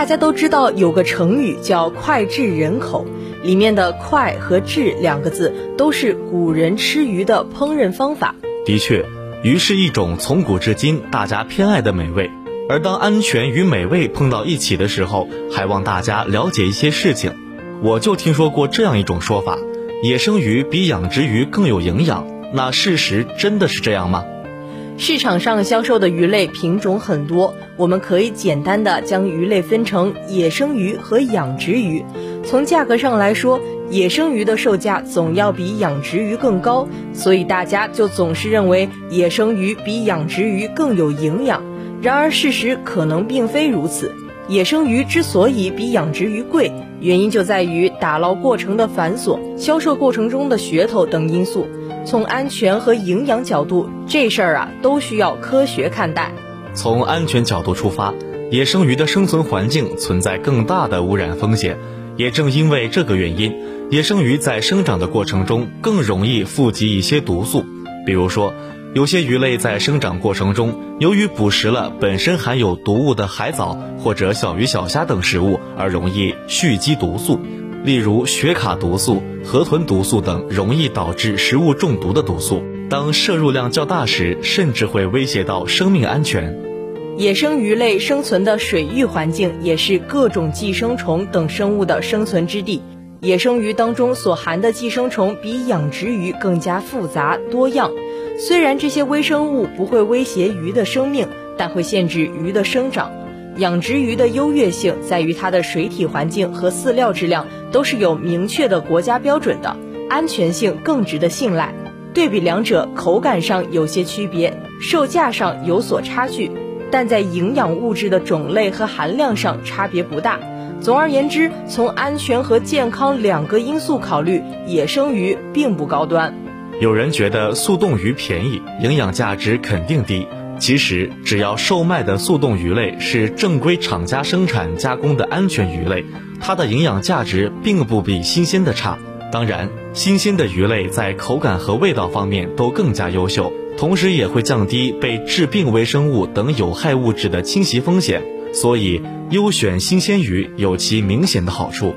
大家都知道有个成语叫“脍炙人口”，里面的“脍”和“炙”两个字都是古人吃鱼的烹饪方法。的确。鱼是一种从古至今大家偏爱的美味，而当安全与美味碰到一起的时候，还望大家了解一些事情。我就听说过这样一种说法：野生鱼比养殖鱼更有营养。那事实真的是这样吗？市场上销售的鱼类品种很多，我们可以简单的将鱼类分成野生鱼和养殖鱼。从价格上来说，野生鱼的售价总要比养殖鱼更高，所以大家就总是认为野生鱼比养殖鱼更有营养。然而事实可能并非如此。野生鱼之所以比养殖鱼贵，原因就在于打捞过程的繁琐、销售过程中的噱头等因素。从安全和营养角度，这事儿啊都需要科学看待。从安全角度出发，野生鱼的生存环境存在更大的污染风险。也正因为这个原因，野生鱼在生长的过程中更容易富集一些毒素。比如说，有些鱼类在生长过程中，由于捕食了本身含有毒物的海藻或者小鱼小虾等食物，而容易蓄积毒素。例如，雪卡毒素、河豚毒素等容易导致食物中毒的毒素，当摄入量较大时，甚至会威胁到生命安全。野生鱼类生存的水域环境也是各种寄生虫等生物的生存之地。野生鱼当中所含的寄生虫比养殖鱼更加复杂多样。虽然这些微生物不会威胁鱼的生命，但会限制鱼的生长。养殖鱼的优越性在于它的水体环境和饲料质量都是有明确的国家标准的，安全性更值得信赖。对比两者，口感上有些区别，售价上有所差距。但在营养物质的种类和含量上差别不大。总而言之，从安全和健康两个因素考虑，野生鱼并不高端。有人觉得速冻鱼便宜，营养价值肯定低。其实，只要售卖的速冻鱼类是正规厂家生产加工的安全鱼类，它的营养价值并不比新鲜的差。当然，新鲜的鱼类在口感和味道方面都更加优秀。同时也会降低被致病微生物等有害物质的侵袭风险，所以优选新鲜鱼有其明显的好处。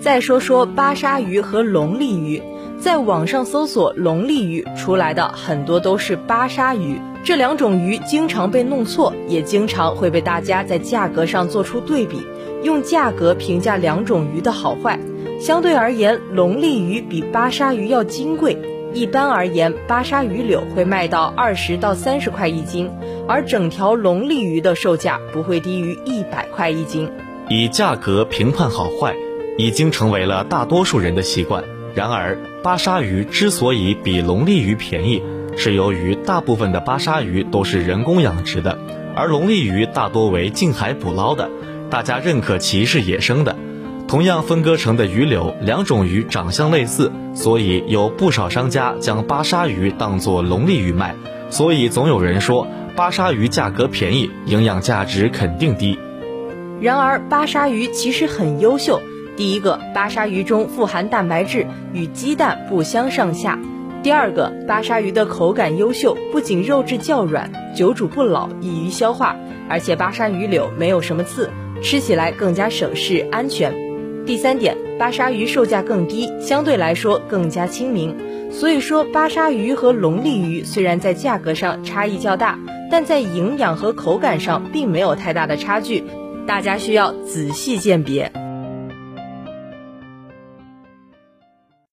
再说说巴沙鱼和龙利鱼，在网上搜索龙利鱼出来的很多都是巴沙鱼，这两种鱼经常被弄错，也经常会被大家在价格上做出对比，用价格评价两种鱼的好坏。相对而言，龙利鱼比巴沙鱼要金贵。一般而言，巴沙鱼柳会卖到二十到三十块一斤，而整条龙利鱼的售价不会低于一百块一斤。以价格评判好坏，已经成为了大多数人的习惯。然而，巴沙鱼之所以比龙利鱼便宜，是由于大部分的巴沙鱼都是人工养殖的，而龙利鱼大多为近海捕捞的，大家认可其是野生的。同样分割成的鱼柳，两种鱼长相类似，所以有不少商家将巴沙鱼当作龙利鱼卖。所以总有人说巴沙鱼价格便宜，营养价值肯定低。然而巴沙鱼其实很优秀。第一个，巴沙鱼中富含蛋白质，与鸡蛋不相上下；第二个，巴沙鱼的口感优秀，不仅肉质较软，久煮不老，易于消化，而且巴沙鱼柳没有什么刺，吃起来更加省事安全。第三点，巴沙鱼售价更低，相对来说更加亲民。所以说，巴沙鱼和龙利鱼虽然在价格上差异较大，但在营养和口感上并没有太大的差距，大家需要仔细鉴别。